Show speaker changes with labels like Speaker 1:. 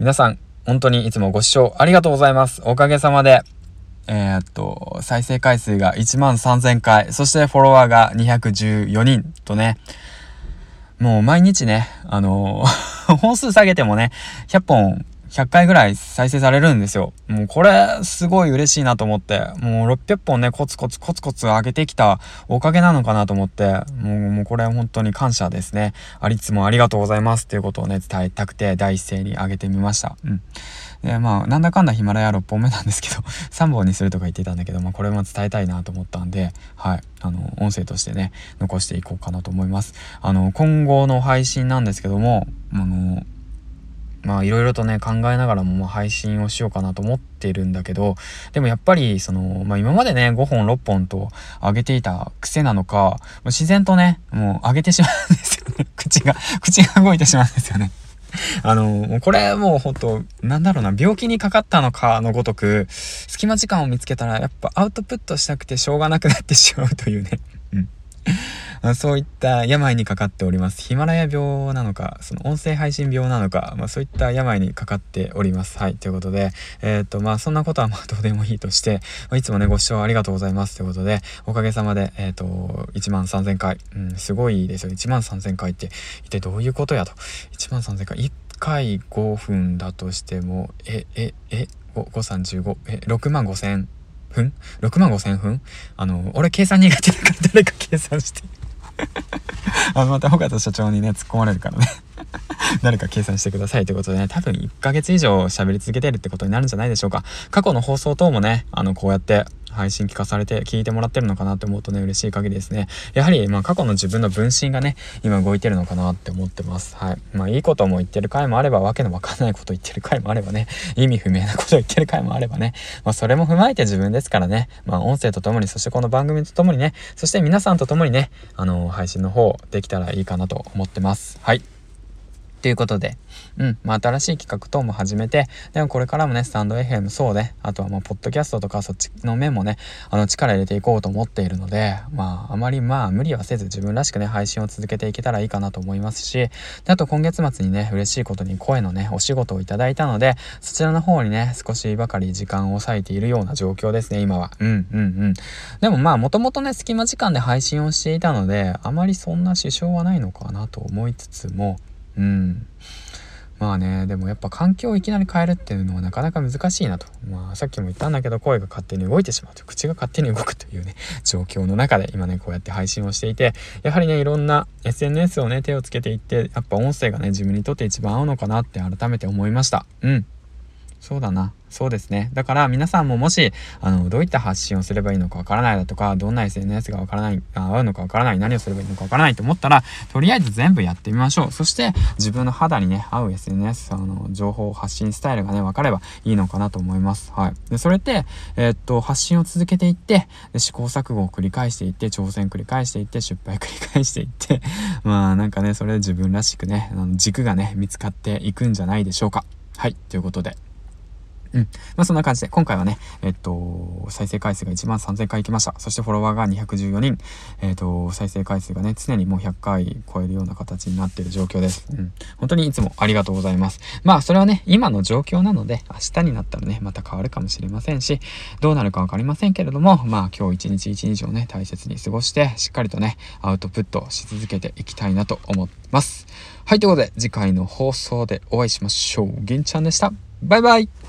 Speaker 1: 皆さん、本当にいつもご視聴ありがとうございます。おかげさまで、えー、っと、再生回数が1万3000回、そしてフォロワーが214人とね、もう毎日ね、あの 本数下げてもね、100本100回ぐらい再生されるんですよ。もうこれすごい嬉しいなと思って、もう600本ね、コツコツコツコツ上げてきたおかげなのかなと思って、もうもうこれ本当に感謝ですね。ありつもありがとうございますっていうことをね、伝えたくて第一声に上げてみました。うん。で、まあ、なんだかんだヒマラヤ6本目なんですけど 3本にするとか言ってたんだけど、まあ、これも伝えたいなと思ったんで、はい、あの、音声としてね、残していこうかなと思います。あの、今後の配信なんですけども、あの、まあいろいろとね考えながらも配信をしようかなと思っているんだけどでもやっぱりその、まあ、今までね5本6本と上げていた癖なのか自然とねもう上げてしまうんですよね 口が口が動いてしまうんですよね。あの、これもうほんと、なんだろうな、病気にかかったのかのごとく、隙間時間を見つけたら、やっぱアウトプットしたくてしょうがなくなってしまうというね。うん。そういった病にかかっております。ヒマラヤ病なのか、その音声配信病なのか、まあ、そういった病にかかっております。はい。ということで、えー、っと、まあ、そんなことはまあどうでもいいとして、まあ、いつもね、ご視聴ありがとうございます。ということで、おかげさまで、えー、っと、1万3000回。うん、すごいですよ。1万3000回って、一体どういうことやと。1万3000回。1回5分だとしても、え、え、え、5、5、35、え、6万5千分 ?6 万5千分？あの、俺計算苦手だから誰か計算して。あ、また、尾形社長にね、突っ込まれるからね。誰か計算してくださいということでね、多分1ヶ月以上喋り続けてるってことになるんじゃないでしょうか。過去の放送等もね、あの、こうやって配信聞かされて聞いてもらってるのかなって思うとね、嬉しい限りですね。やはり、まあ、過去の自分の分身がね、今動いてるのかなって思ってます。はい。まあ、いいことも言ってる回もあれば、わけのわかんないこと言ってる回もあればね、意味不明なこと言ってる回もあればね、まあ、それも踏まえて自分ですからね、まあ、音声とともに、そしてこの番組とともにね、そして皆さんとともにね、あの、配信の方できたらいいかなと思ってます。はい。ということで、うん、まあ、新しい企画等も始めて、でもこれからもね、スタンド FM そうで、あとはもう、ポッドキャストとかそっちの面もね、あの、力入れていこうと思っているので、まあ、あまりまあ、無理はせず自分らしくね、配信を続けていけたらいいかなと思いますし、であと今月末にね、嬉しいことに声のね、お仕事をいただいたので、そちらの方にね、少しばかり時間を割いているような状況ですね、今は。うん、うん、うん。でもまあ、もともとね、隙間時間で配信をしていたので、あまりそんな支障はないのかなと思いつつも、うん。まあね、でもやっぱ環境をいきなり変えるっていうのはなかなか難しいなと。まあさっきも言ったんだけど声が勝手に動いてしまうと。口が勝手に動くというね、状況の中で今ね、こうやって配信をしていて、やはりね、いろんな SNS をね、手をつけていって、やっぱ音声がね、自分にとって一番合うのかなって改めて思いました。うん。そうだな。そうですね。だから皆さんももし、あの、どういった発信をすればいいのかわからないだとか、どんな SNS がわからない、合うのかわからない、何をすればいいのかわからないと思ったら、とりあえず全部やってみましょう。そして、自分の肌にね、合う SNS、あの、情報発信スタイルがね、分かればいいのかなと思います。はい。で、それって、えー、っと、発信を続けていって、試行錯誤を繰り返していって、挑戦繰り返していって、失敗繰り返していって、まあ、なんかね、それで自分らしくね、あの軸がね、見つかっていくんじゃないでしょうか。はい。ということで。うん。まあそんな感じで、今回はね、えっと、再生回数が1万3000回いきました。そしてフォロワーが214人。えっと、再生回数がね、常にもう100回超えるような形になっている状況です。うん。本当にいつもありがとうございます。まあそれはね、今の状況なので、明日になったらね、また変わるかもしれませんし、どうなるかわかりませんけれども、まあ今日一日一日をね、大切に過ごして、しっかりとね、アウトプットし続けていきたいなと思ってます。はい、ということで、次回の放送でお会いしましょう。銀ちゃんでした。バイバイ